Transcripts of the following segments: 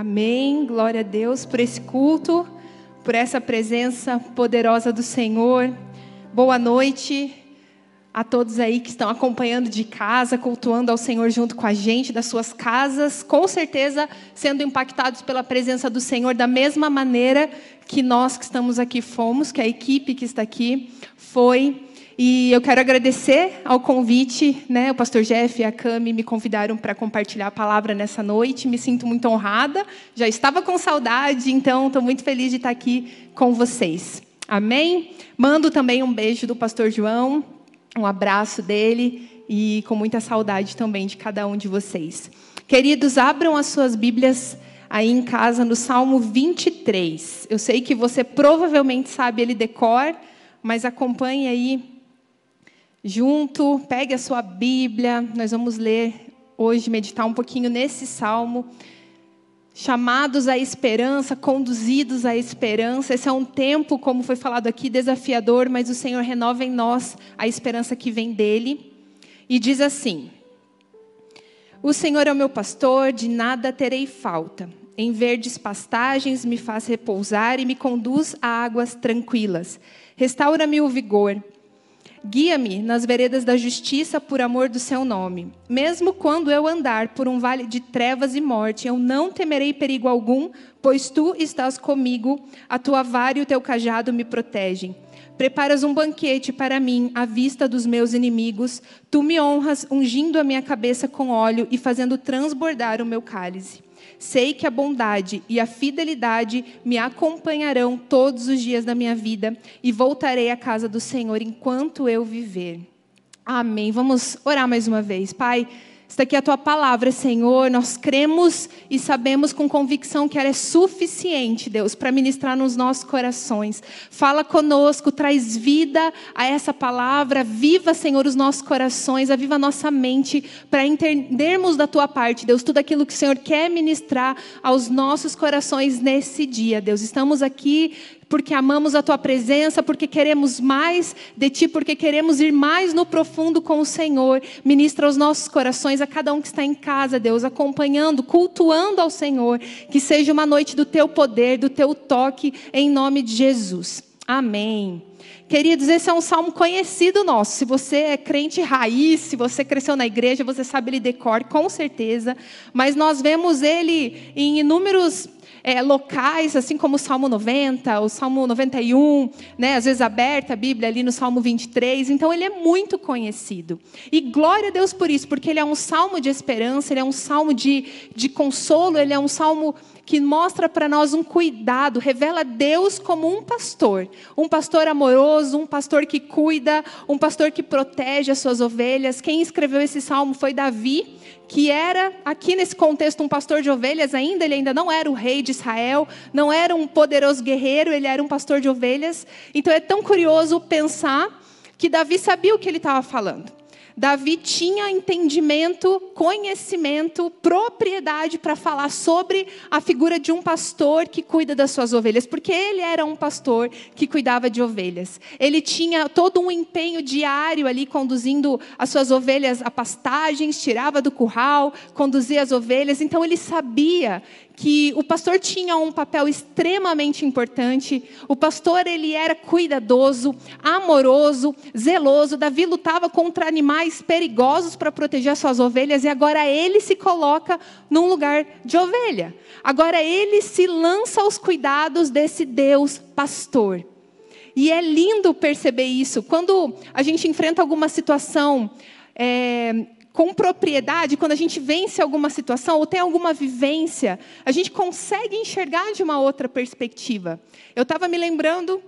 Amém. Glória a Deus por esse culto, por essa presença poderosa do Senhor. Boa noite a todos aí que estão acompanhando de casa, cultuando ao Senhor junto com a gente, das suas casas, com certeza sendo impactados pela presença do Senhor da mesma maneira que nós que estamos aqui fomos, que a equipe que está aqui foi. E eu quero agradecer ao convite, né? O pastor Jeff e a Cami me convidaram para compartilhar a palavra nessa noite. Me sinto muito honrada. Já estava com saudade, então estou muito feliz de estar aqui com vocês. Amém? Mando também um beijo do pastor João, um abraço dele e com muita saudade também de cada um de vocês. Queridos, abram as suas Bíblias aí em casa no Salmo 23. Eu sei que você provavelmente sabe ele decor, mas acompanhe aí junto, pegue a sua Bíblia, nós vamos ler hoje, meditar um pouquinho nesse salmo. Chamados à esperança, conduzidos à esperança. Esse é um tempo, como foi falado aqui, desafiador, mas o Senhor renova em nós a esperança que vem dele. E diz assim: O Senhor é o meu pastor, de nada terei falta. Em verdes pastagens me faz repousar e me conduz a águas tranquilas. Restaura-me o vigor Guia-me nas veredas da justiça por amor do seu nome. Mesmo quando eu andar por um vale de trevas e morte, eu não temerei perigo algum, pois tu estás comigo, a tua vara e o teu cajado me protegem. Preparas um banquete para mim à vista dos meus inimigos. Tu me honras, ungindo a minha cabeça com óleo e fazendo transbordar o meu cálice. Sei que a bondade e a fidelidade me acompanharão todos os dias da minha vida e voltarei à casa do Senhor enquanto eu viver. Amém. Vamos orar mais uma vez. Pai, Está aqui a tua palavra, Senhor. Nós cremos e sabemos com convicção que ela é suficiente, Deus, para ministrar nos nossos corações. Fala conosco, traz vida a essa palavra. Viva, Senhor, os nossos corações, aviva a nossa mente para entendermos da tua parte, Deus, tudo aquilo que o Senhor quer ministrar aos nossos corações nesse dia, Deus. Estamos aqui porque amamos a tua presença, porque queremos mais de ti, porque queremos ir mais no profundo com o Senhor. Ministra aos nossos corações, a cada um que está em casa, Deus, acompanhando, cultuando ao Senhor. Que seja uma noite do teu poder, do teu toque, em nome de Jesus. Amém. Queridos, esse é um salmo conhecido nosso. Se você é crente raiz, se você cresceu na igreja, você sabe ele decor, com certeza. Mas nós vemos ele em inúmeros é, locais, assim como o Salmo 90, o Salmo 91, né, às vezes aberta a Bíblia ali no Salmo 23. Então, ele é muito conhecido. E glória a Deus por isso, porque ele é um salmo de esperança, ele é um salmo de, de consolo, ele é um salmo que mostra para nós um cuidado, revela Deus como um pastor, um pastor amoroso, um pastor que cuida, um pastor que protege as suas ovelhas. Quem escreveu esse salmo foi Davi, que era aqui nesse contexto um pastor de ovelhas ainda, ele ainda não era o rei de Israel, não era um poderoso guerreiro, ele era um pastor de ovelhas. Então é tão curioso pensar que Davi sabia o que ele estava falando. Davi tinha entendimento, conhecimento, propriedade para falar sobre a figura de um pastor que cuida das suas ovelhas, porque ele era um pastor que cuidava de ovelhas. Ele tinha todo um empenho diário ali conduzindo as suas ovelhas a pastagens, tirava do curral, conduzia as ovelhas, então ele sabia que o pastor tinha um papel extremamente importante. O pastor ele era cuidadoso, amoroso, zeloso. Davi lutava contra animais perigosos para proteger as suas ovelhas e agora ele se coloca num lugar de ovelha. Agora ele se lança aos cuidados desse Deus pastor. E é lindo perceber isso. Quando a gente enfrenta alguma situação é, com propriedade, quando a gente vence alguma situação ou tem alguma vivência, a gente consegue enxergar de uma outra perspectiva. Eu estava me lembrando,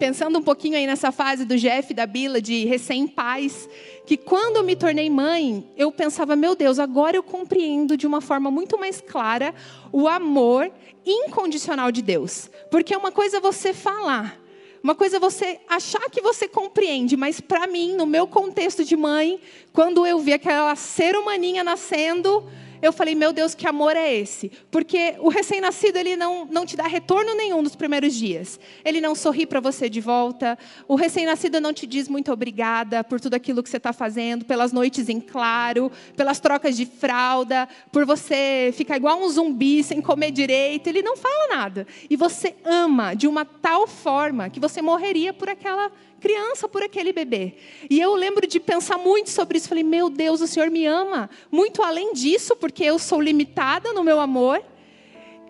pensando um pouquinho aí nessa fase do Jeff e da Bila, de recém-pais, que quando eu me tornei mãe, eu pensava, meu Deus, agora eu compreendo de uma forma muito mais clara o amor incondicional de Deus. Porque é uma coisa você falar, uma coisa é você achar que você compreende, mas para mim, no meu contexto de mãe, quando eu vi aquela ser humaninha nascendo, eu falei, meu Deus, que amor é esse? Porque o recém-nascido, ele não, não te dá retorno nenhum nos primeiros dias. Ele não sorri para você de volta. O recém-nascido não te diz muito obrigada por tudo aquilo que você está fazendo, pelas noites em claro, pelas trocas de fralda, por você ficar igual um zumbi sem comer direito. Ele não fala nada. E você ama de uma tal forma que você morreria por aquela criança por aquele bebê. E eu lembro de pensar muito sobre isso. Falei, meu Deus, o Senhor me ama muito além disso, porque eu sou limitada no meu amor.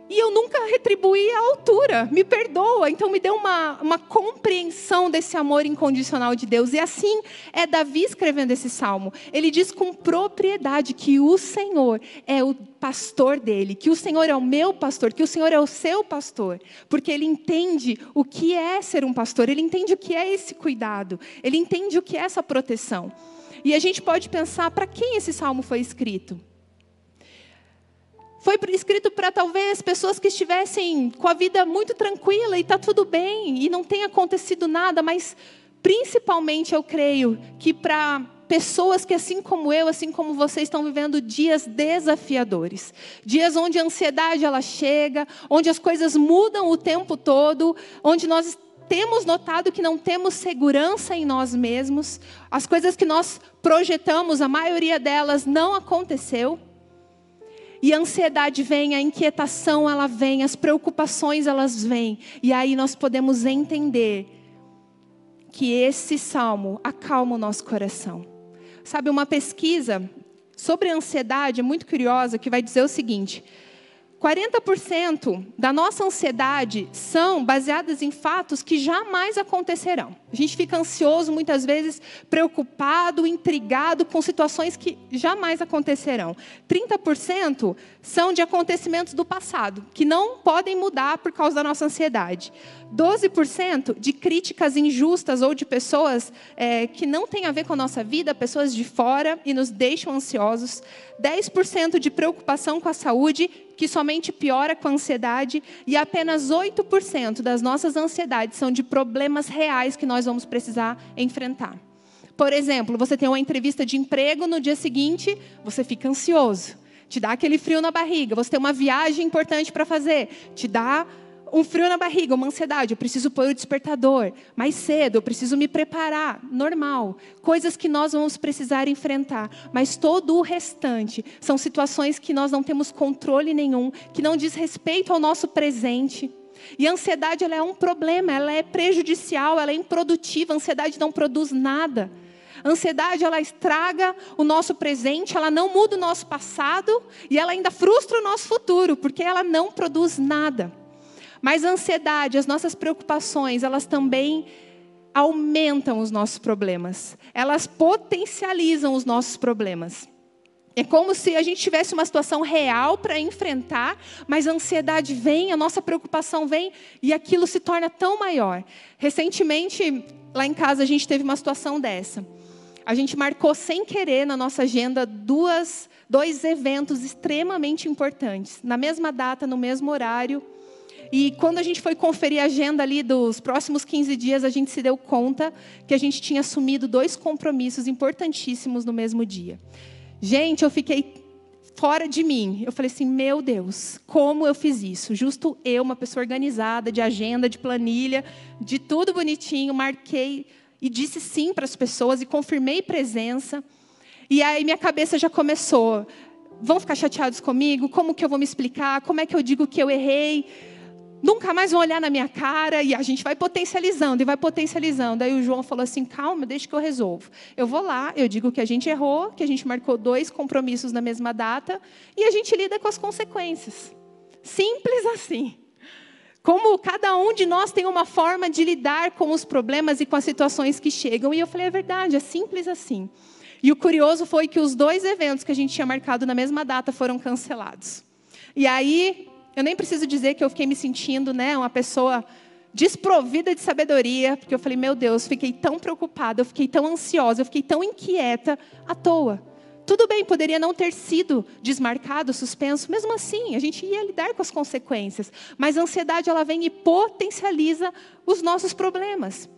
E eu nunca retribuí a altura, me perdoa. Então me deu uma, uma compreensão desse amor incondicional de Deus. E assim é Davi escrevendo esse salmo. Ele diz com propriedade que o Senhor é o pastor dele, que o Senhor é o meu pastor, que o Senhor é o seu pastor. Porque ele entende o que é ser um pastor, ele entende o que é esse cuidado, ele entende o que é essa proteção. E a gente pode pensar para quem esse salmo foi escrito. Foi escrito para talvez pessoas que estivessem com a vida muito tranquila e está tudo bem e não tem acontecido nada, mas principalmente eu creio que para pessoas que, assim como eu, assim como vocês, estão vivendo dias desafiadores, dias onde a ansiedade ela chega, onde as coisas mudam o tempo todo, onde nós temos notado que não temos segurança em nós mesmos, as coisas que nós projetamos, a maioria delas não aconteceu. E a ansiedade vem, a inquietação ela vem, as preocupações elas vêm. E aí nós podemos entender que esse salmo acalma o nosso coração. Sabe, uma pesquisa sobre ansiedade é muito curiosa que vai dizer o seguinte: 40% da nossa ansiedade são baseadas em fatos que jamais acontecerão. A gente fica ansioso, muitas vezes preocupado, intrigado com situações que jamais acontecerão. 30% são de acontecimentos do passado, que não podem mudar por causa da nossa ansiedade. 12% de críticas injustas ou de pessoas é, que não têm a ver com a nossa vida, pessoas de fora e nos deixam ansiosos. 10% de preocupação com a saúde que somente piora com a ansiedade, e apenas 8% das nossas ansiedades são de problemas reais que nós vamos precisar enfrentar. Por exemplo, você tem uma entrevista de emprego, no dia seguinte, você fica ansioso, te dá aquele frio na barriga, você tem uma viagem importante para fazer, te dá um frio na barriga, uma ansiedade, eu preciso pôr o despertador mais cedo, eu preciso me preparar, normal. Coisas que nós vamos precisar enfrentar, mas todo o restante são situações que nós não temos controle nenhum, que não diz respeito ao nosso presente. E a ansiedade ela é um problema, ela é prejudicial, ela é improdutiva, a ansiedade não produz nada. A ansiedade, ela estraga o nosso presente, ela não muda o nosso passado e ela ainda frustra o nosso futuro, porque ela não produz nada. Mas a ansiedade, as nossas preocupações, elas também aumentam os nossos problemas. Elas potencializam os nossos problemas. É como se a gente tivesse uma situação real para enfrentar, mas a ansiedade vem, a nossa preocupação vem e aquilo se torna tão maior. Recentemente, lá em casa, a gente teve uma situação dessa. A gente marcou sem querer na nossa agenda duas, dois eventos extremamente importantes, na mesma data, no mesmo horário. E quando a gente foi conferir a agenda ali dos próximos 15 dias, a gente se deu conta que a gente tinha assumido dois compromissos importantíssimos no mesmo dia. Gente, eu fiquei fora de mim. Eu falei assim: meu Deus, como eu fiz isso? Justo eu, uma pessoa organizada, de agenda, de planilha, de tudo bonitinho, marquei e disse sim para as pessoas e confirmei presença. E aí minha cabeça já começou. Vão ficar chateados comigo? Como que eu vou me explicar? Como é que eu digo que eu errei? Nunca mais vão olhar na minha cara, e a gente vai potencializando e vai potencializando. Aí o João falou assim: calma, deixa que eu resolvo. Eu vou lá, eu digo que a gente errou, que a gente marcou dois compromissos na mesma data, e a gente lida com as consequências. Simples assim. Como cada um de nós tem uma forma de lidar com os problemas e com as situações que chegam. E eu falei: é verdade, é simples assim. E o curioso foi que os dois eventos que a gente tinha marcado na mesma data foram cancelados. E aí eu nem preciso dizer que eu fiquei me sentindo, né, uma pessoa desprovida de sabedoria, porque eu falei, meu Deus, fiquei tão preocupada, eu fiquei tão ansiosa, eu fiquei tão inquieta à toa. Tudo bem, poderia não ter sido desmarcado, suspenso, mesmo assim, a gente ia lidar com as consequências. Mas a ansiedade ela vem e potencializa os nossos problemas.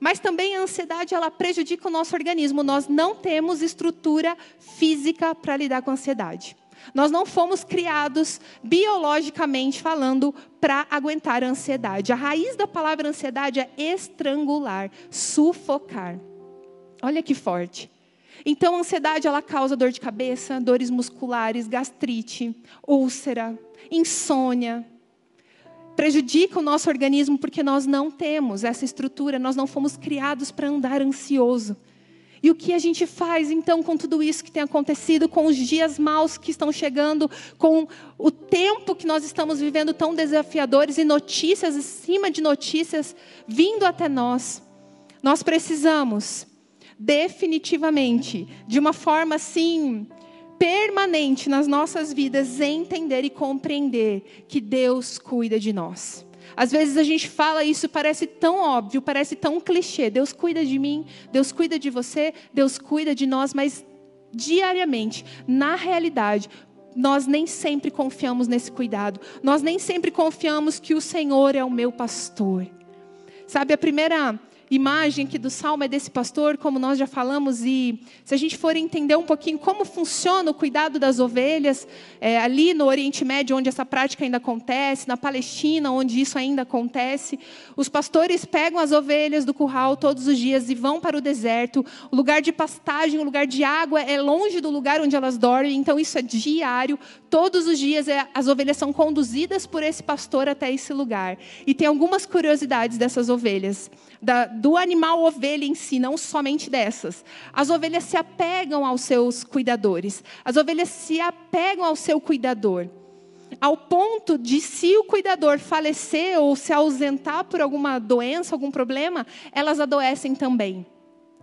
Mas também a ansiedade ela prejudica o nosso organismo. Nós não temos estrutura física para lidar com a ansiedade. Nós não fomos criados biologicamente falando para aguentar a ansiedade. A raiz da palavra ansiedade é estrangular, sufocar. Olha que forte. Então, a ansiedade ela causa dor de cabeça, dores musculares, gastrite, úlcera, insônia. Prejudica o nosso organismo porque nós não temos essa estrutura, nós não fomos criados para andar ansioso. E o que a gente faz então com tudo isso que tem acontecido, com os dias maus que estão chegando, com o tempo que nós estamos vivendo tão desafiadores e notícias cima de notícias vindo até nós? Nós precisamos definitivamente, de uma forma assim, permanente nas nossas vidas, entender e compreender que Deus cuida de nós. Às vezes a gente fala isso, parece tão óbvio, parece tão clichê. Deus cuida de mim, Deus cuida de você, Deus cuida de nós, mas diariamente, na realidade, nós nem sempre confiamos nesse cuidado. Nós nem sempre confiamos que o Senhor é o meu pastor. Sabe, a primeira imagem aqui do salmo é desse pastor, como nós já falamos, e se a gente for entender um pouquinho como funciona o cuidado das ovelhas, é, ali no Oriente Médio, onde essa prática ainda acontece, na Palestina, onde isso ainda acontece, os pastores pegam as ovelhas do curral todos os dias e vão para o deserto. O lugar de pastagem, o lugar de água é longe do lugar onde elas dormem, então isso é diário. Todos os dias é, as ovelhas são conduzidas por esse pastor até esse lugar. E tem algumas curiosidades dessas ovelhas da, do animal ovelha em si, não somente dessas. As ovelhas se apegam aos seus cuidadores. As ovelhas se apegam ao seu cuidador. Ao ponto de, se o cuidador falecer ou se ausentar por alguma doença, algum problema, elas adoecem também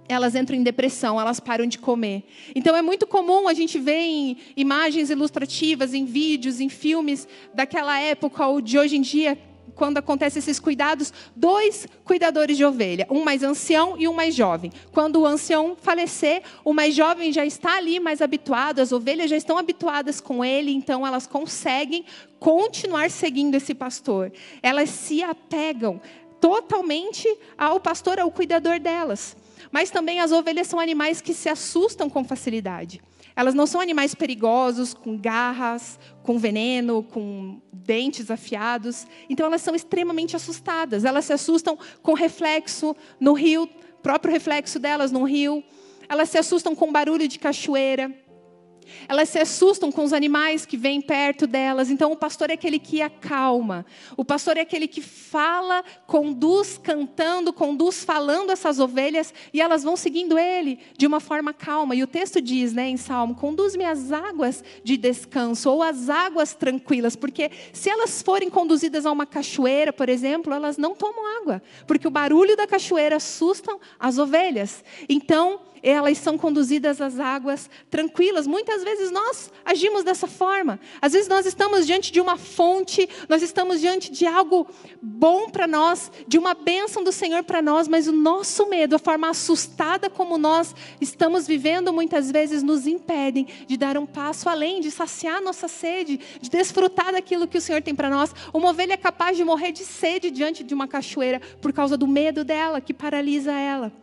elas entram em depressão, elas param de comer. Então é muito comum a gente ver em imagens ilustrativas, em vídeos, em filmes daquela época ou de hoje em dia, quando acontecem esses cuidados, dois cuidadores de ovelha, um mais ancião e um mais jovem. Quando o ancião falecer, o mais jovem já está ali mais habituado, as ovelhas já estão habituadas com ele, então elas conseguem continuar seguindo esse pastor. Elas se apegam totalmente ao pastor, ao cuidador delas. Mas também as ovelhas são animais que se assustam com facilidade. Elas não são animais perigosos, com garras, com veneno, com dentes afiados. Então elas são extremamente assustadas. Elas se assustam com reflexo no rio, próprio reflexo delas no rio. Elas se assustam com barulho de cachoeira. Elas se assustam com os animais que vêm perto delas. Então, o pastor é aquele que acalma. O pastor é aquele que fala, conduz cantando, conduz falando essas ovelhas e elas vão seguindo ele de uma forma calma. E o texto diz, né, em Salmo: conduz-me às águas de descanso ou às águas tranquilas, porque se elas forem conduzidas a uma cachoeira, por exemplo, elas não tomam água, porque o barulho da cachoeira assusta as ovelhas. Então, elas são conduzidas às águas tranquilas. Muitas vezes nós agimos dessa forma. Às vezes nós estamos diante de uma fonte, nós estamos diante de algo bom para nós, de uma bênção do Senhor para nós, mas o nosso medo, a forma assustada como nós estamos vivendo, muitas vezes nos impedem de dar um passo além, de saciar nossa sede, de desfrutar daquilo que o Senhor tem para nós. Uma ovelha é capaz de morrer de sede diante de uma cachoeira por causa do medo dela, que paralisa ela.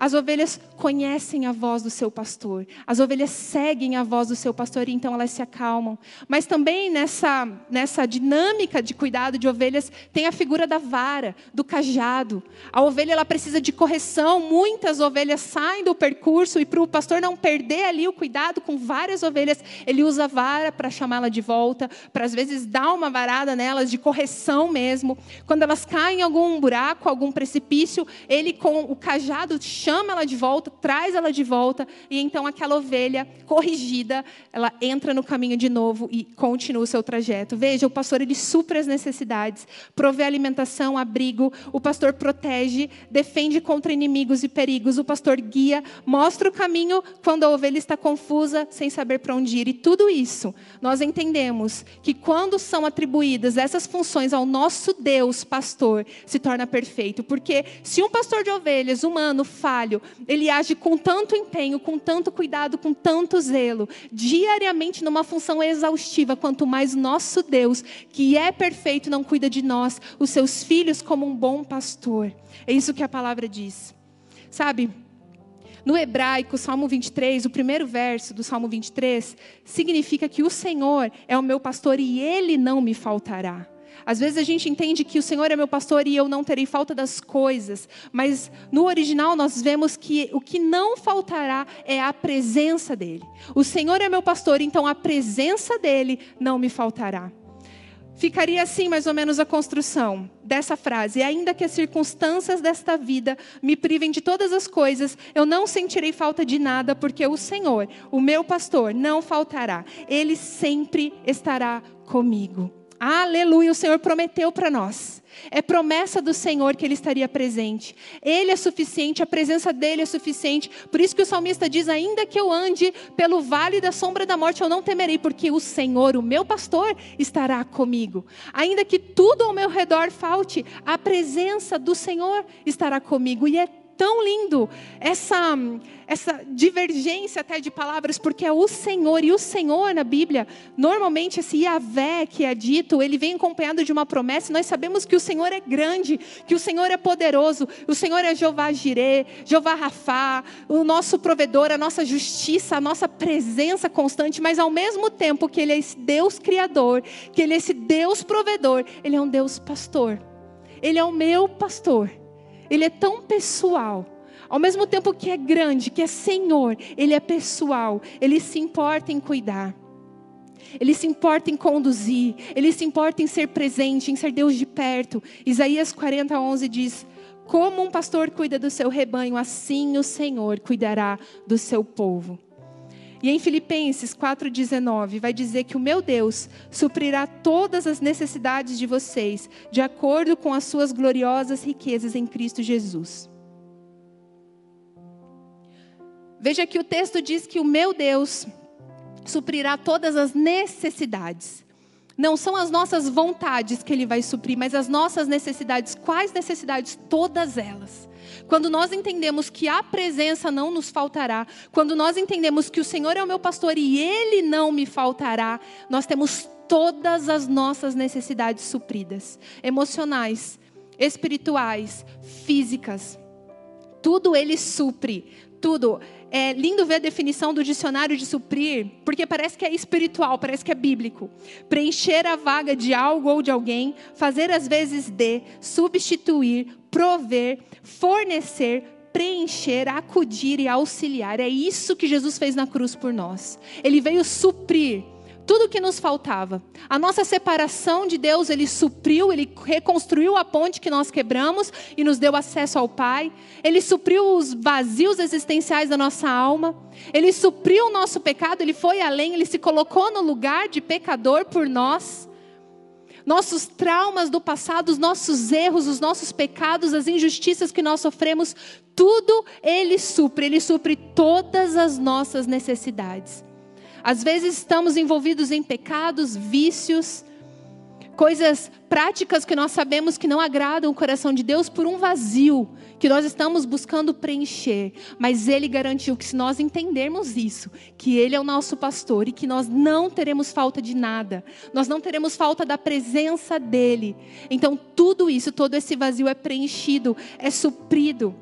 As ovelhas conhecem a voz do seu pastor. As ovelhas seguem a voz do seu pastor e então elas se acalmam. Mas também nessa, nessa dinâmica de cuidado de ovelhas tem a figura da vara, do cajado. A ovelha ela precisa de correção. Muitas ovelhas saem do percurso e para o pastor não perder ali o cuidado com várias ovelhas, ele usa a vara para chamá-la de volta, para às vezes dar uma varada nelas de correção mesmo. Quando elas caem em algum buraco, algum precipício, ele com o cajado chama chama ela de volta, traz ela de volta, e então aquela ovelha corrigida, ela entra no caminho de novo e continua o seu trajeto. Veja, o pastor ele supre as necessidades, provê alimentação, abrigo, o pastor protege, defende contra inimigos e perigos, o pastor guia, mostra o caminho quando a ovelha está confusa, sem saber para onde ir. E tudo isso, nós entendemos que quando são atribuídas essas funções ao nosso Deus, pastor, se torna perfeito, porque se um pastor de ovelhas humano faz trabalho, ele age com tanto empenho, com tanto cuidado, com tanto zelo, diariamente numa função exaustiva, quanto mais nosso Deus, que é perfeito, não cuida de nós, os seus filhos, como um bom pastor. É isso que a palavra diz. Sabe? No hebraico, Salmo 23, o primeiro verso do Salmo 23, significa que o Senhor é o meu pastor e ele não me faltará. Às vezes a gente entende que o Senhor é meu pastor e eu não terei falta das coisas, mas no original nós vemos que o que não faltará é a presença dele. O Senhor é meu pastor, então a presença dele não me faltará. Ficaria assim mais ou menos a construção dessa frase: ainda que as circunstâncias desta vida me privem de todas as coisas, eu não sentirei falta de nada, porque o Senhor, o meu pastor, não faltará. Ele sempre estará comigo. Aleluia, o Senhor prometeu para nós. É promessa do Senhor que Ele estaria presente. Ele é suficiente, a presença dEle é suficiente. Por isso que o salmista diz: Ainda que eu ande pelo vale da sombra da morte, eu não temerei, porque o Senhor, o meu pastor, estará comigo. Ainda que tudo ao meu redor falte, a presença do Senhor estará comigo. E é tão lindo essa, essa divergência até de palavras, porque é o Senhor, e o Senhor na Bíblia, normalmente esse Yahvé que é dito, ele vem acompanhado de uma promessa, e nós sabemos que o Senhor é grande, que o Senhor é poderoso, o Senhor é Jeová Jireh, Jeová Rafá, o nosso provedor, a nossa justiça, a nossa presença constante, mas ao mesmo tempo que Ele é esse Deus criador, que Ele é esse Deus provedor, Ele é um Deus pastor. Ele é o meu pastor ele é tão pessoal. Ao mesmo tempo que é grande, que é Senhor, Ele é pessoal. Ele se importa em cuidar. Ele se importa em conduzir. Ele se importa em ser presente, em ser Deus de perto. Isaías 40, 11 diz: Como um pastor cuida do seu rebanho, assim o Senhor cuidará do seu povo. E em Filipenses 4,19 vai dizer que o meu Deus suprirá todas as necessidades de vocês, de acordo com as suas gloriosas riquezas em Cristo Jesus. Veja que o texto diz que o meu Deus suprirá todas as necessidades. Não são as nossas vontades que Ele vai suprir, mas as nossas necessidades. Quais necessidades? Todas elas. Quando nós entendemos que a presença não nos faltará, quando nós entendemos que o Senhor é o meu pastor e Ele não me faltará, nós temos todas as nossas necessidades supridas emocionais, espirituais, físicas. Tudo Ele supre, tudo. É lindo ver a definição do dicionário de suprir, porque parece que é espiritual, parece que é bíblico. Preencher a vaga de algo ou de alguém, fazer as vezes de, substituir, prover, fornecer, preencher, acudir e auxiliar. É isso que Jesus fez na cruz por nós. Ele veio suprir tudo o que nos faltava. A nossa separação de Deus, Ele supriu, Ele reconstruiu a ponte que nós quebramos e nos deu acesso ao Pai. Ele supriu os vazios existenciais da nossa alma. Ele supriu o nosso pecado, Ele foi além, Ele se colocou no lugar de pecador por nós. Nossos traumas do passado, os nossos erros, os nossos pecados, as injustiças que nós sofremos, tudo Ele supre, Ele supre todas as nossas necessidades. Às vezes estamos envolvidos em pecados, vícios, coisas práticas que nós sabemos que não agradam o coração de Deus por um vazio que nós estamos buscando preencher. Mas Ele garantiu que se nós entendermos isso, que Ele é o nosso pastor e que nós não teremos falta de nada, nós não teremos falta da presença dEle. Então tudo isso, todo esse vazio é preenchido, é suprido.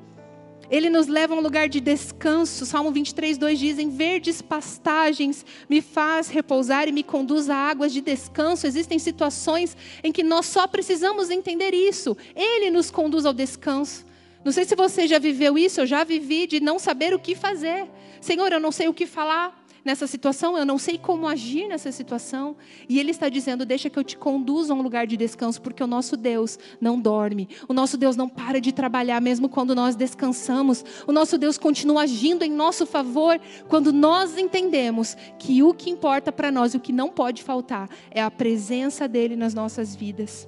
Ele nos leva a um lugar de descanso. Salmo 23, 2 diz: Em verdes pastagens me faz repousar e me conduz a águas de descanso. Existem situações em que nós só precisamos entender isso. Ele nos conduz ao descanso. Não sei se você já viveu isso, eu já vivi de não saber o que fazer. Senhor, eu não sei o que falar nessa situação, eu não sei como agir nessa situação. E Ele está dizendo: deixa que eu te conduza a um lugar de descanso, porque o nosso Deus não dorme, o nosso Deus não para de trabalhar, mesmo quando nós descansamos. O nosso Deus continua agindo em nosso favor quando nós entendemos que o que importa para nós o que não pode faltar é a presença dEle nas nossas vidas.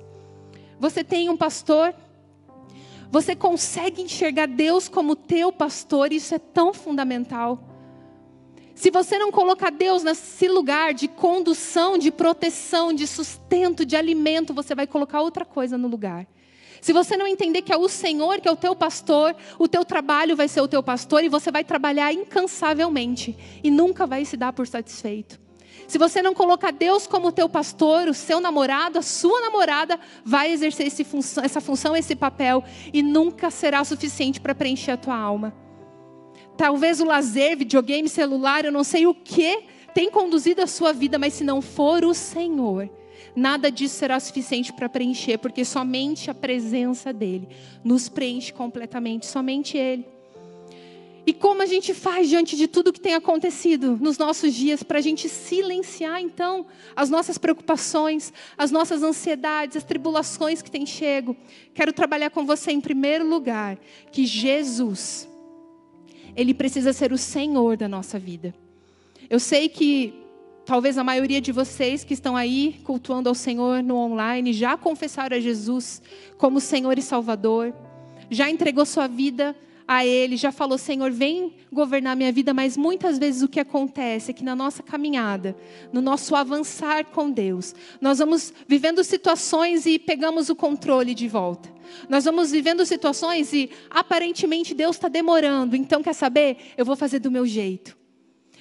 Você tem um pastor. Você consegue enxergar Deus como teu pastor, isso é tão fundamental. Se você não colocar Deus nesse lugar de condução, de proteção, de sustento, de alimento, você vai colocar outra coisa no lugar. Se você não entender que é o Senhor que é o teu pastor, o teu trabalho vai ser o teu pastor e você vai trabalhar incansavelmente e nunca vai se dar por satisfeito. Se você não colocar Deus como teu pastor, o seu namorado, a sua namorada vai exercer essa função, esse papel e nunca será suficiente para preencher a tua alma. Talvez o lazer, videogame, celular, eu não sei o que tem conduzido a sua vida, mas se não for o Senhor, nada disso será suficiente para preencher, porque somente a presença dEle nos preenche completamente, somente Ele. E como a gente faz diante de tudo que tem acontecido nos nossos dias para a gente silenciar então as nossas preocupações, as nossas ansiedades, as tribulações que têm chego? Quero trabalhar com você em primeiro lugar que Jesus, Ele precisa ser o Senhor da nossa vida. Eu sei que talvez a maioria de vocês que estão aí cultuando ao Senhor no online já confessaram a Jesus como Senhor e Salvador, já entregou sua vida a Ele, já falou: Senhor, vem governar minha vida, mas muitas vezes o que acontece é que na nossa caminhada, no nosso avançar com Deus, nós vamos vivendo situações e pegamos o controle de volta. Nós vamos vivendo situações e aparentemente Deus está demorando, então quer saber? Eu vou fazer do meu jeito.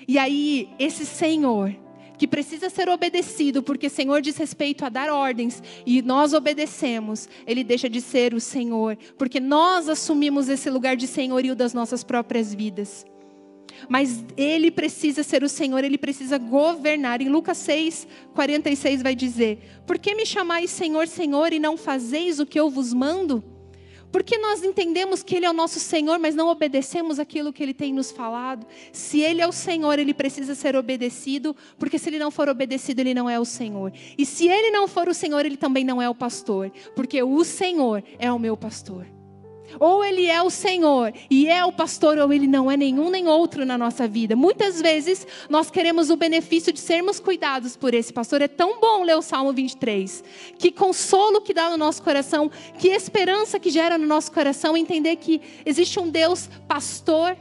E aí, esse Senhor, que precisa ser obedecido, porque Senhor diz respeito a dar ordens e nós obedecemos, ele deixa de ser o Senhor, porque nós assumimos esse lugar de senhorio das nossas próprias vidas. Mas ele precisa ser o Senhor, ele precisa governar. Em Lucas 6, 46 vai dizer: Por que me chamais Senhor, Senhor, e não fazeis o que eu vos mando? Porque nós entendemos que Ele é o nosso Senhor, mas não obedecemos aquilo que Ele tem nos falado. Se Ele é o Senhor, Ele precisa ser obedecido, porque se Ele não for obedecido, Ele não é o Senhor. E se Ele não for o Senhor, Ele também não é o pastor, porque o Senhor é o meu pastor. Ou ele é o Senhor e é o pastor, ou ele não é nenhum nem outro na nossa vida. Muitas vezes nós queremos o benefício de sermos cuidados por esse pastor. É tão bom ler o Salmo 23. Que consolo que dá no nosso coração, que esperança que gera no nosso coração entender que existe um Deus pastor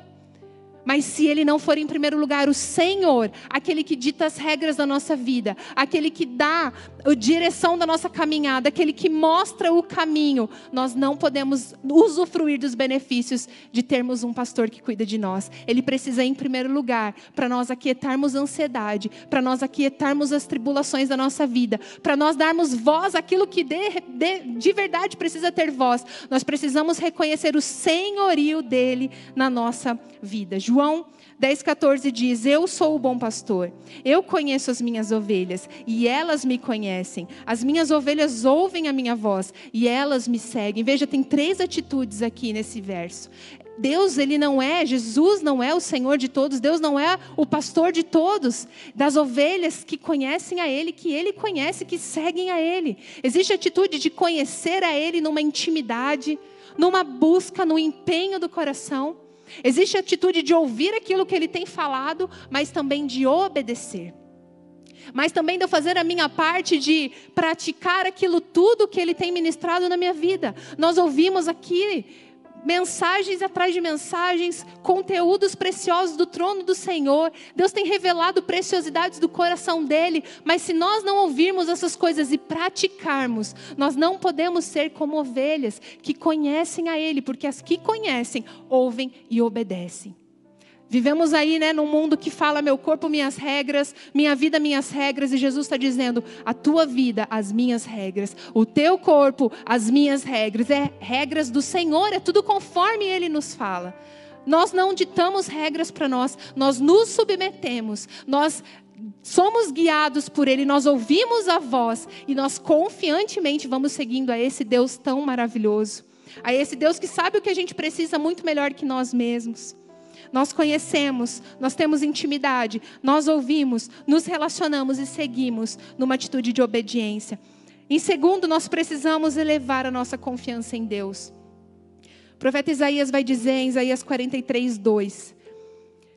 mas se ele não for em primeiro lugar o Senhor, aquele que dita as regras da nossa vida, aquele que dá a direção da nossa caminhada, aquele que mostra o caminho, nós não podemos usufruir dos benefícios de termos um pastor que cuida de nós. Ele precisa em primeiro lugar para nós aquietarmos a ansiedade, para nós aquietarmos as tribulações da nossa vida, para nós darmos voz àquilo que de, de, de verdade precisa ter voz. Nós precisamos reconhecer o senhorio dele na nossa vida. João João 10,14 diz: Eu sou o bom pastor, eu conheço as minhas ovelhas e elas me conhecem. As minhas ovelhas ouvem a minha voz e elas me seguem. Veja, tem três atitudes aqui nesse verso. Deus, ele não é, Jesus não é o Senhor de todos, Deus não é o pastor de todos, das ovelhas que conhecem a Ele, que Ele conhece, que seguem a Ele. Existe a atitude de conhecer a Ele numa intimidade, numa busca, no empenho do coração. Existe a atitude de ouvir aquilo que ele tem falado, mas também de obedecer. Mas também de eu fazer a minha parte de praticar aquilo tudo que ele tem ministrado na minha vida. Nós ouvimos aqui mensagens atrás de mensagens, conteúdos preciosos do trono do Senhor. Deus tem revelado preciosidades do coração dele, mas se nós não ouvirmos essas coisas e praticarmos, nós não podemos ser como ovelhas que conhecem a ele, porque as que conhecem ouvem e obedecem. Vivemos aí, né, num mundo que fala meu corpo, minhas regras, minha vida, minhas regras, e Jesus está dizendo: a tua vida, as minhas regras, o teu corpo, as minhas regras, é regras do Senhor, é tudo conforme Ele nos fala. Nós não ditamos regras para nós, nós nos submetemos, nós somos guiados por Ele, nós ouvimos a voz e nós confiantemente vamos seguindo a esse Deus tão maravilhoso, a esse Deus que sabe o que a gente precisa muito melhor que nós mesmos. Nós conhecemos, nós temos intimidade, nós ouvimos, nos relacionamos e seguimos numa atitude de obediência. Em segundo, nós precisamos elevar a nossa confiança em Deus. O profeta Isaías vai dizer em Isaías 43, 2: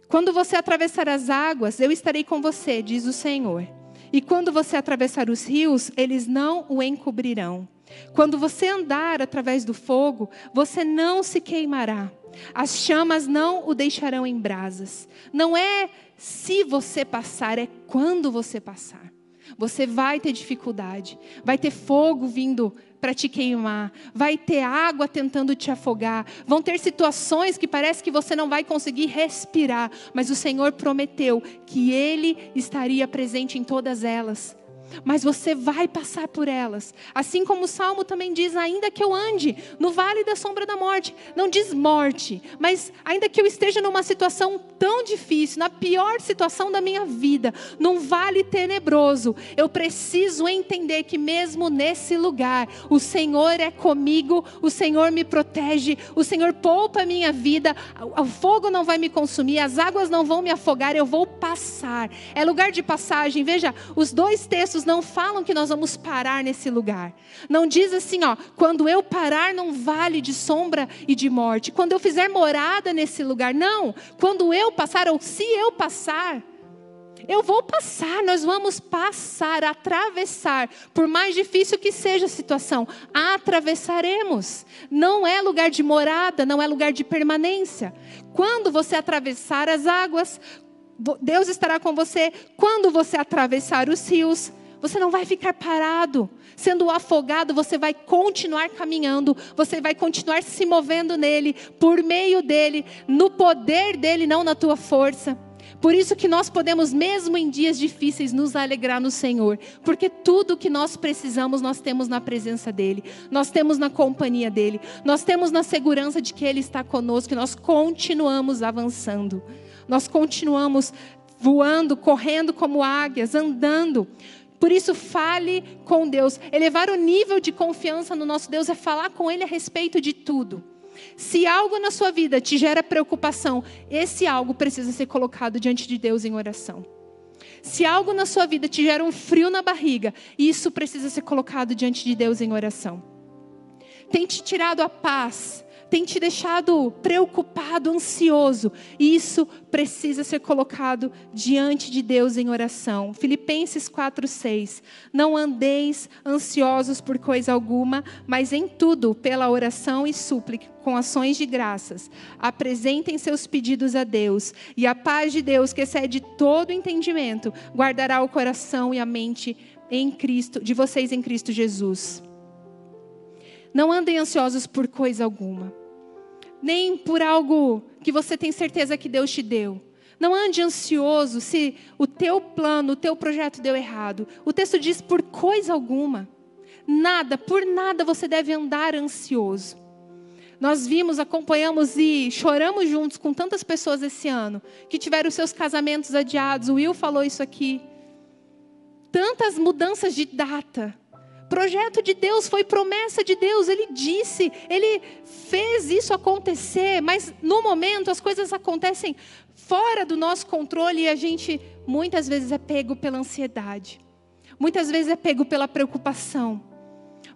Quando você atravessar as águas, eu estarei com você, diz o Senhor. E quando você atravessar os rios, eles não o encobrirão. Quando você andar através do fogo, você não se queimará. As chamas não o deixarão em brasas. Não é se você passar, é quando você passar. Você vai ter dificuldade, vai ter fogo vindo para te queimar, vai ter água tentando te afogar, vão ter situações que parece que você não vai conseguir respirar, mas o Senhor prometeu que Ele estaria presente em todas elas. Mas você vai passar por elas. Assim como o salmo também diz: ainda que eu ande no vale da sombra da morte, não diz morte, mas ainda que eu esteja numa situação tão difícil, na pior situação da minha vida, num vale tenebroso, eu preciso entender que mesmo nesse lugar, o Senhor é comigo, o Senhor me protege, o Senhor poupa a minha vida, o fogo não vai me consumir, as águas não vão me afogar, eu vou passar. É lugar de passagem. Veja, os dois textos não falam que nós vamos parar nesse lugar. Não diz assim, ó, quando eu parar num vale de sombra e de morte, quando eu fizer morada nesse lugar. Não, quando eu passar ou se eu passar, eu vou passar, nós vamos passar, atravessar, por mais difícil que seja a situação, atravessaremos. Não é lugar de morada, não é lugar de permanência. Quando você atravessar as águas, Deus estará com você. Quando você atravessar os rios, você não vai ficar parado. Sendo afogado, você vai continuar caminhando, você vai continuar se movendo nele, por meio dele, no poder dele, não na tua força. Por isso que nós podemos, mesmo em dias difíceis, nos alegrar no Senhor, porque tudo que nós precisamos, nós temos na presença dEle, nós temos na companhia dEle, nós temos na segurança de que Ele está conosco e nós continuamos avançando, nós continuamos voando, correndo como águias, andando. Por isso, fale com Deus. Elevar o nível de confiança no nosso Deus é falar com Ele a respeito de tudo. Se algo na sua vida te gera preocupação, esse algo precisa ser colocado diante de Deus em oração. Se algo na sua vida te gera um frio na barriga, isso precisa ser colocado diante de Deus em oração. Tem te tirado a paz, tem te deixado preocupado, ansioso. Isso precisa ser colocado diante de Deus em oração. Filipenses 4:6. Não andeis ansiosos por coisa alguma, mas em tudo, pela oração e súplica, com ações de graças, apresentem seus pedidos a Deus, e a paz de Deus, que excede todo entendimento, guardará o coração e a mente em Cristo, de vocês em Cristo Jesus. Não andem ansiosos por coisa alguma nem por algo que você tem certeza que Deus te deu. Não ande ansioso se o teu plano, o teu projeto deu errado. O texto diz por coisa alguma. Nada, por nada você deve andar ansioso. Nós vimos, acompanhamos e choramos juntos com tantas pessoas esse ano que tiveram seus casamentos adiados. O Will falou isso aqui. Tantas mudanças de data projeto de Deus, foi promessa de Deus, ele disse, ele fez isso acontecer, mas no momento as coisas acontecem fora do nosso controle e a gente muitas vezes é pego pela ansiedade, muitas vezes é pego pela preocupação.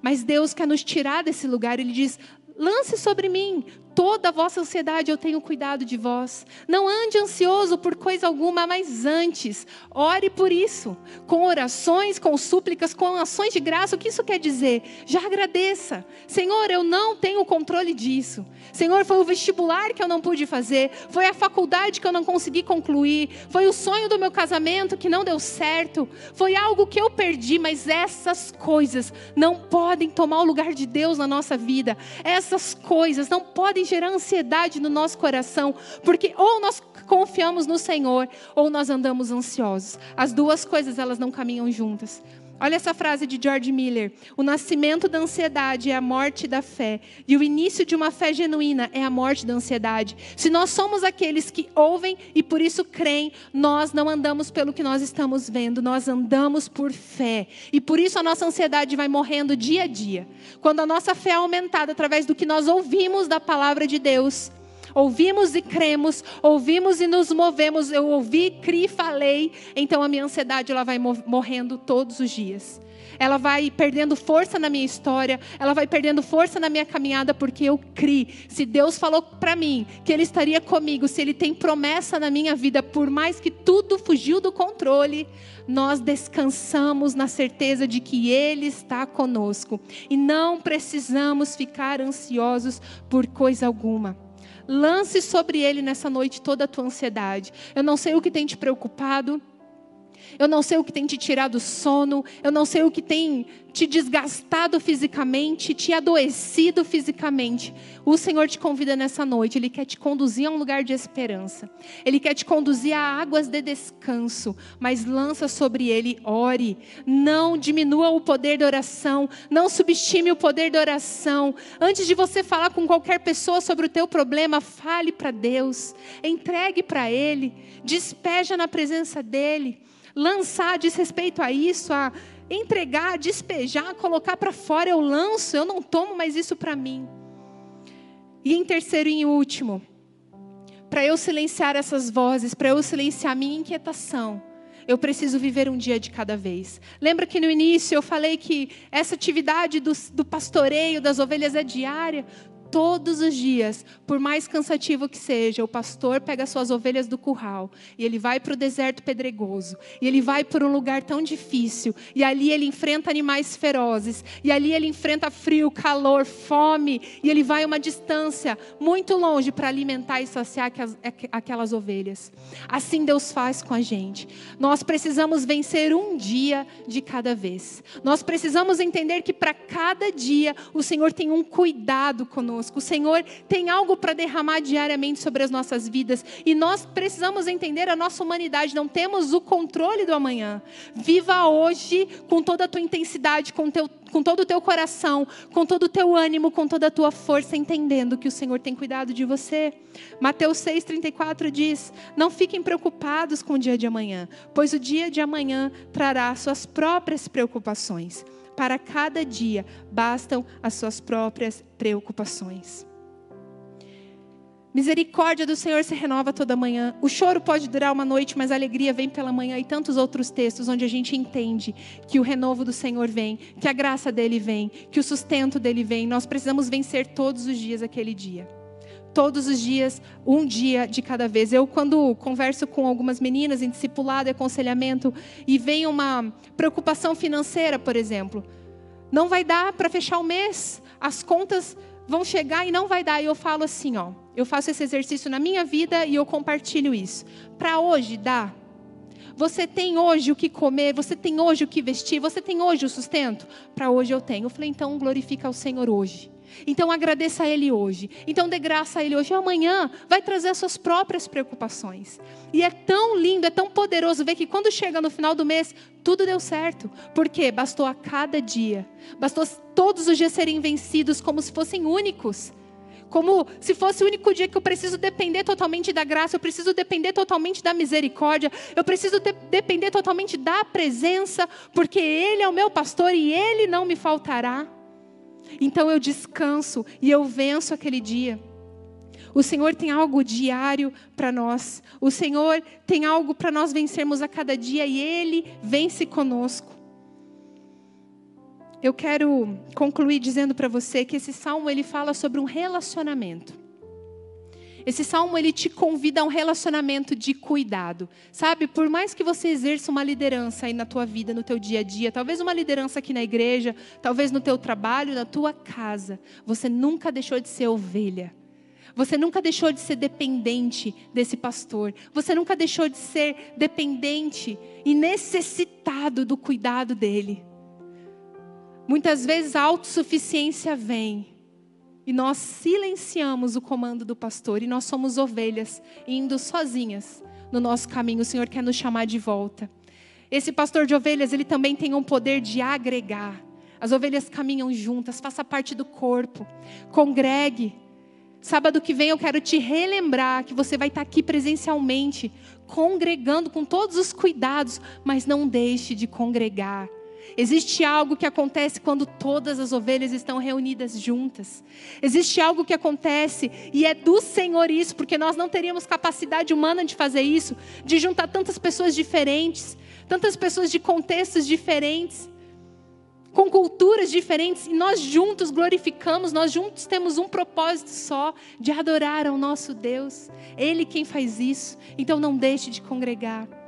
Mas Deus quer nos tirar desse lugar, ele diz: lance sobre mim toda a vossa ansiedade, eu tenho cuidado de vós. Não ande ansioso por coisa alguma, mas antes, ore por isso, com orações, com súplicas, com ações de graça. O que isso quer dizer? Já agradeça. Senhor, eu não tenho controle disso. Senhor, foi o vestibular que eu não pude fazer, foi a faculdade que eu não consegui concluir, foi o sonho do meu casamento que não deu certo, foi algo que eu perdi, mas essas coisas não podem tomar o lugar de Deus na nossa vida. Essas coisas não podem gerar ansiedade no nosso coração, porque ou nós confiamos no Senhor ou nós andamos ansiosos. As duas coisas elas não caminham juntas. Olha essa frase de George Miller: O nascimento da ansiedade é a morte da fé, e o início de uma fé genuína é a morte da ansiedade. Se nós somos aqueles que ouvem e por isso creem, nós não andamos pelo que nós estamos vendo, nós andamos por fé. E por isso a nossa ansiedade vai morrendo dia a dia. Quando a nossa fé é aumentada através do que nós ouvimos da palavra de Deus, ouvimos e cremos, ouvimos e nos movemos. Eu ouvi, criei, falei, então a minha ansiedade ela vai morrendo todos os dias. Ela vai perdendo força na minha história, ela vai perdendo força na minha caminhada porque eu criei. Se Deus falou para mim que ele estaria comigo, se ele tem promessa na minha vida, por mais que tudo fugiu do controle, nós descansamos na certeza de que Ele está conosco e não precisamos ficar ansiosos por coisa alguma. Lance sobre ele nessa noite toda a tua ansiedade. Eu não sei o que tem te preocupado. Eu não sei o que tem te tirado sono, eu não sei o que tem te desgastado fisicamente, te adoecido fisicamente. O Senhor te convida nessa noite, Ele quer te conduzir a um lugar de esperança, Ele quer te conduzir a águas de descanso, mas lança sobre Ele, ore, não diminua o poder da oração, não subestime o poder da oração. Antes de você falar com qualquer pessoa sobre o teu problema, fale para Deus, entregue para Ele, despeja na presença dEle lançar diz respeito a isso, a entregar, despejar, colocar para fora, eu lanço, eu não tomo mais isso para mim. E em terceiro e em último, para eu silenciar essas vozes, para eu silenciar a minha inquietação, eu preciso viver um dia de cada vez. Lembra que no início eu falei que essa atividade do, do pastoreio das ovelhas é diária? Todos os dias, por mais cansativo que seja, o pastor pega suas ovelhas do curral e ele vai para o deserto pedregoso, e ele vai para um lugar tão difícil, e ali ele enfrenta animais ferozes, e ali ele enfrenta frio, calor, fome, e ele vai uma distância muito longe para alimentar e saciar aquelas ovelhas. Assim Deus faz com a gente. Nós precisamos vencer um dia de cada vez. Nós precisamos entender que para cada dia o Senhor tem um cuidado conosco conosco. O Senhor tem algo para derramar diariamente sobre as nossas vidas. E nós precisamos entender a nossa humanidade. Não temos o controle do amanhã. Viva hoje com toda a tua intensidade, com, teu, com todo o teu coração, com todo o teu ânimo, com toda a tua força, entendendo que o Senhor tem cuidado de você. Mateus 6,34 diz: Não fiquem preocupados com o dia de amanhã, pois o dia de amanhã trará suas próprias preocupações para cada dia bastam as suas próprias preocupações. Misericórdia do Senhor se renova toda manhã. O choro pode durar uma noite, mas a alegria vem pela manhã. E tantos outros textos onde a gente entende que o renovo do Senhor vem, que a graça dele vem, que o sustento dele vem. Nós precisamos vencer todos os dias aquele dia todos os dias, um dia de cada vez. Eu, quando converso com algumas meninas em discipulado e aconselhamento, e vem uma preocupação financeira, por exemplo, não vai dar para fechar o mês, as contas vão chegar e não vai dar. E eu falo assim, ó, eu faço esse exercício na minha vida e eu compartilho isso. Para hoje dá. Você tem hoje o que comer, você tem hoje o que vestir, você tem hoje o sustento? Para hoje eu tenho. Eu falei, então glorifica o Senhor hoje. Então agradeça a Ele hoje. Então dê graça a Ele hoje. E amanhã vai trazer as suas próprias preocupações. E é tão lindo, é tão poderoso ver que quando chega no final do mês, tudo deu certo. Porque bastou a cada dia, bastou todos os dias serem vencidos como se fossem únicos. Como se fosse o único dia que eu preciso depender totalmente da graça, eu preciso depender totalmente da misericórdia, eu preciso de depender totalmente da presença, porque Ele é o meu pastor e Ele não me faltará. Então eu descanso e eu venço aquele dia. O Senhor tem algo diário para nós. O Senhor tem algo para nós vencermos a cada dia e Ele vence conosco. Eu quero concluir dizendo para você que esse salmo ele fala sobre um relacionamento. Esse salmo ele te convida a um relacionamento de cuidado. Sabe, por mais que você exerça uma liderança aí na tua vida, no teu dia a dia, talvez uma liderança aqui na igreja, talvez no teu trabalho, na tua casa, você nunca deixou de ser ovelha. Você nunca deixou de ser dependente desse pastor. Você nunca deixou de ser dependente e necessitado do cuidado dele. Muitas vezes a autossuficiência vem e nós silenciamos o comando do pastor e nós somos ovelhas indo sozinhas no nosso caminho. O Senhor quer nos chamar de volta. Esse pastor de ovelhas, ele também tem um poder de agregar. As ovelhas caminham juntas, faça parte do corpo. Congregue. Sábado que vem eu quero te relembrar que você vai estar aqui presencialmente, congregando com todos os cuidados, mas não deixe de congregar. Existe algo que acontece quando todas as ovelhas estão reunidas juntas. Existe algo que acontece e é do Senhor isso, porque nós não teríamos capacidade humana de fazer isso, de juntar tantas pessoas diferentes, tantas pessoas de contextos diferentes, com culturas diferentes, e nós juntos glorificamos, nós juntos temos um propósito só, de adorar ao nosso Deus. Ele quem faz isso. Então não deixe de congregar.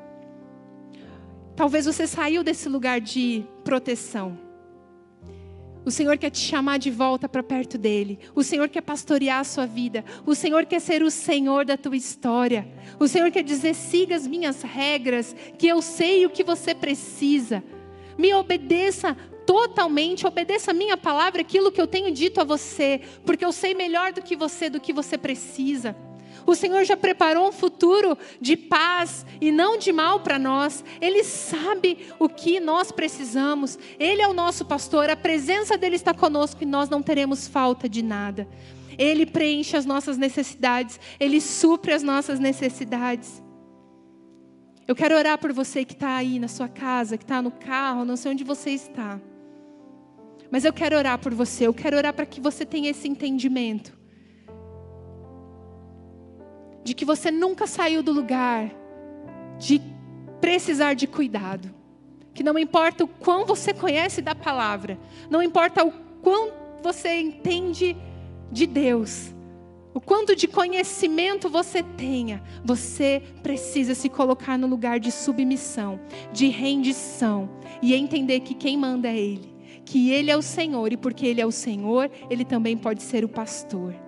Talvez você saiu desse lugar de proteção. O Senhor quer te chamar de volta para perto dele. O Senhor quer pastorear a sua vida. O Senhor quer ser o Senhor da tua história. O Senhor quer dizer: siga as minhas regras, que eu sei o que você precisa. Me obedeça totalmente, obedeça a minha palavra, aquilo que eu tenho dito a você, porque eu sei melhor do que você, do que você precisa. O Senhor já preparou um futuro de paz e não de mal para nós. Ele sabe o que nós precisamos. Ele é o nosso pastor, a presença dele está conosco e nós não teremos falta de nada. Ele preenche as nossas necessidades, ele supre as nossas necessidades. Eu quero orar por você que está aí na sua casa, que está no carro, não sei onde você está. Mas eu quero orar por você, eu quero orar para que você tenha esse entendimento de que você nunca saiu do lugar de precisar de cuidado. Que não importa o quão você conhece da palavra, não importa o quão você entende de Deus, o quanto de conhecimento você tenha, você precisa se colocar no lugar de submissão, de rendição e entender que quem manda é Ele, que Ele é o Senhor e porque Ele é o Senhor, Ele também pode ser o pastor.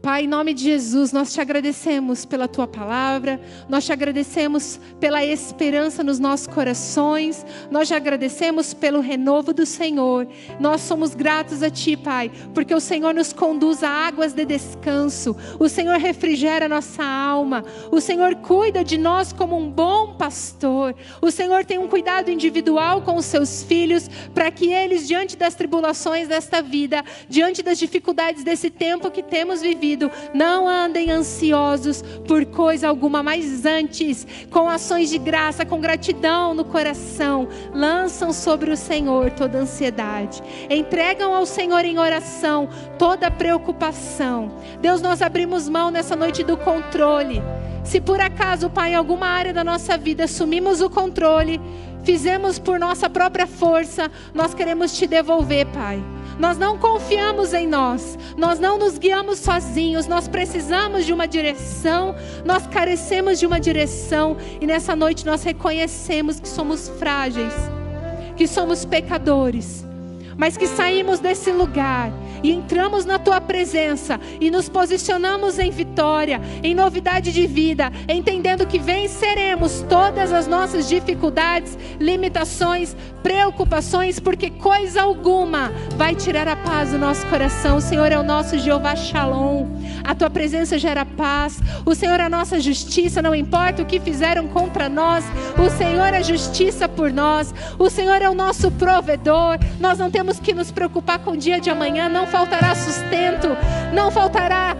Pai, em nome de Jesus, nós te agradecemos pela tua palavra, nós te agradecemos pela esperança nos nossos corações, nós te agradecemos pelo renovo do Senhor. Nós somos gratos a ti, Pai, porque o Senhor nos conduz a águas de descanso, o Senhor refrigera nossa alma, o Senhor cuida de nós como um bom pastor, o Senhor tem um cuidado individual com os seus filhos, para que eles, diante das tribulações desta vida, diante das dificuldades desse tempo que temos vivido, não andem ansiosos por coisa alguma, mas antes, com ações de graça, com gratidão no coração, lançam sobre o Senhor toda ansiedade. Entregam ao Senhor em oração toda preocupação. Deus, nós abrimos mão nessa noite do controle. Se por acaso, Pai, em alguma área da nossa vida assumimos o controle, fizemos por nossa própria força, nós queremos te devolver, Pai. Nós não confiamos em nós, nós não nos guiamos sozinhos, nós precisamos de uma direção, nós carecemos de uma direção. E nessa noite nós reconhecemos que somos frágeis, que somos pecadores, mas que saímos desse lugar e entramos na tua presença e nos posicionamos em vitória, em novidade de vida, entendendo que venceremos todas as nossas dificuldades, limitações, preocupações, porque coisa alguma vai tirar a paz do nosso coração. O Senhor é o nosso Jeová Shalom. A tua presença gera paz. O Senhor é a nossa justiça, não importa o que fizeram contra nós. O Senhor é justiça por nós. O Senhor é o nosso provedor. Nós não temos que nos preocupar com o dia de amanhã, não faltará sustento, não faltará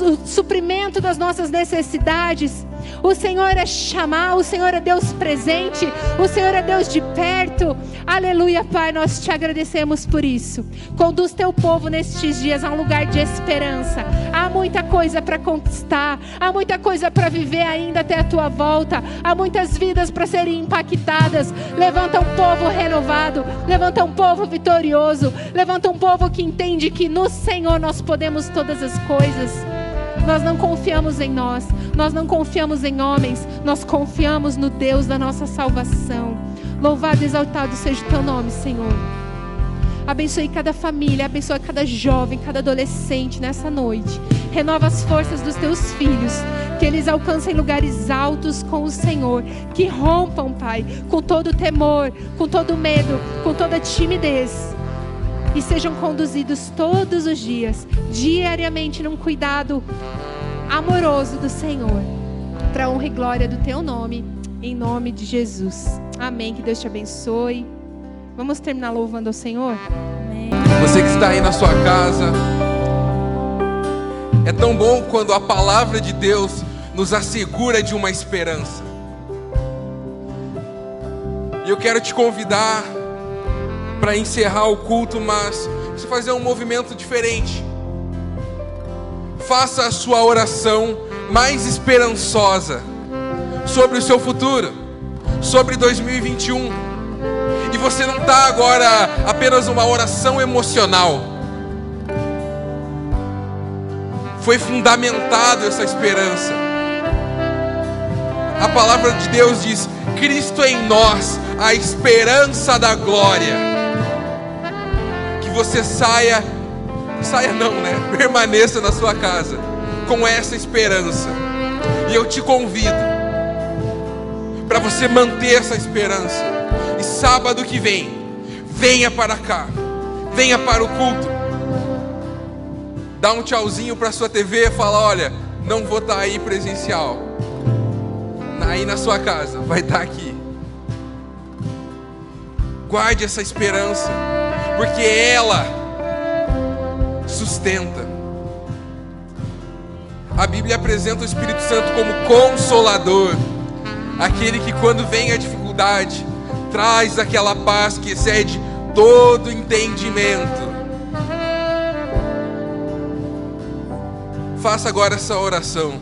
o suprimento das nossas necessidades. O Senhor é chamar, o Senhor é Deus presente, o Senhor é Deus de perto. Aleluia, Pai, nós te agradecemos por isso. Conduz teu povo nestes dias a um lugar de esperança. Há muita coisa para conquistar, há muita coisa para viver ainda até a tua volta, há muitas vidas para serem impactadas. Levanta um povo renovado, levanta um povo vitorioso, levanta um povo que entende que no Senhor nós podemos todas as coisas. Nós não confiamos em nós, nós não confiamos em homens, nós confiamos no Deus da nossa salvação. Louvado e exaltado seja o teu nome, Senhor. Abençoe cada família, abençoe cada jovem, cada adolescente nessa noite. Renova as forças dos teus filhos, que eles alcancem lugares altos com o Senhor, que rompam, Pai, com todo temor, com todo medo, com toda timidez e sejam conduzidos todos os dias, diariamente, num cuidado amoroso do Senhor, para honra e glória do teu nome, em nome de Jesus. Amém. Que Deus te abençoe. Vamos terminar louvando ao Senhor? Amém. Você que está aí na sua casa, é tão bom quando a palavra de Deus nos assegura de uma esperança. E eu quero te convidar para encerrar o culto, mas você fazer um movimento diferente. Faça a sua oração mais esperançosa sobre o seu futuro, sobre 2021. E você não está agora apenas uma oração emocional. Foi fundamentado essa esperança. A palavra de Deus diz: Cristo em nós, a esperança da glória. Que você saia, saia não, né? Permaneça na sua casa com essa esperança. E eu te convido para você manter essa esperança. E sábado que vem, venha para cá. Venha para o culto. Dá um tchauzinho para sua TV e fala: "Olha, não vou estar tá aí presencial. Aí na sua casa, vai estar tá aqui. Guarde essa esperança, porque ela sustenta. A Bíblia apresenta o Espírito Santo como consolador, aquele que, quando vem a dificuldade, traz aquela paz que excede todo entendimento. Faça agora essa oração.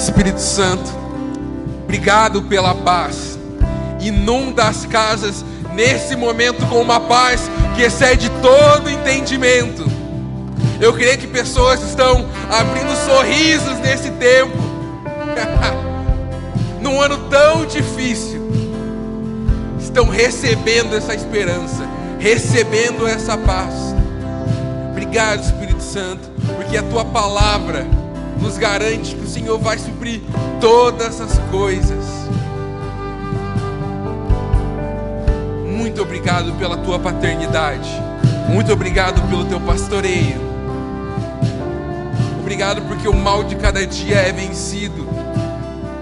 Espírito Santo, obrigado pela paz. Inunda as casas nesse momento com uma paz que excede todo entendimento. Eu creio que pessoas estão abrindo sorrisos nesse tempo, num ano tão difícil, estão recebendo essa esperança, recebendo essa paz. Obrigado, Espírito Santo, porque a tua palavra nos garante que o Senhor vai suprir todas as coisas. Muito obrigado pela tua paternidade. Muito obrigado pelo teu pastoreio. Obrigado porque o mal de cada dia é vencido.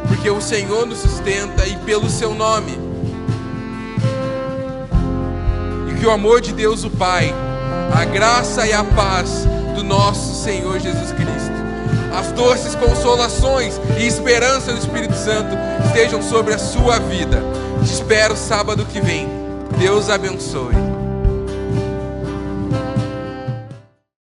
Porque o Senhor nos sustenta e pelo seu nome. E que o amor de Deus, o Pai, a graça e a paz do nosso Senhor Jesus Cristo as doces consolações e esperança do Espírito Santo estejam sobre a sua vida. Te espero sábado que vem. Deus abençoe.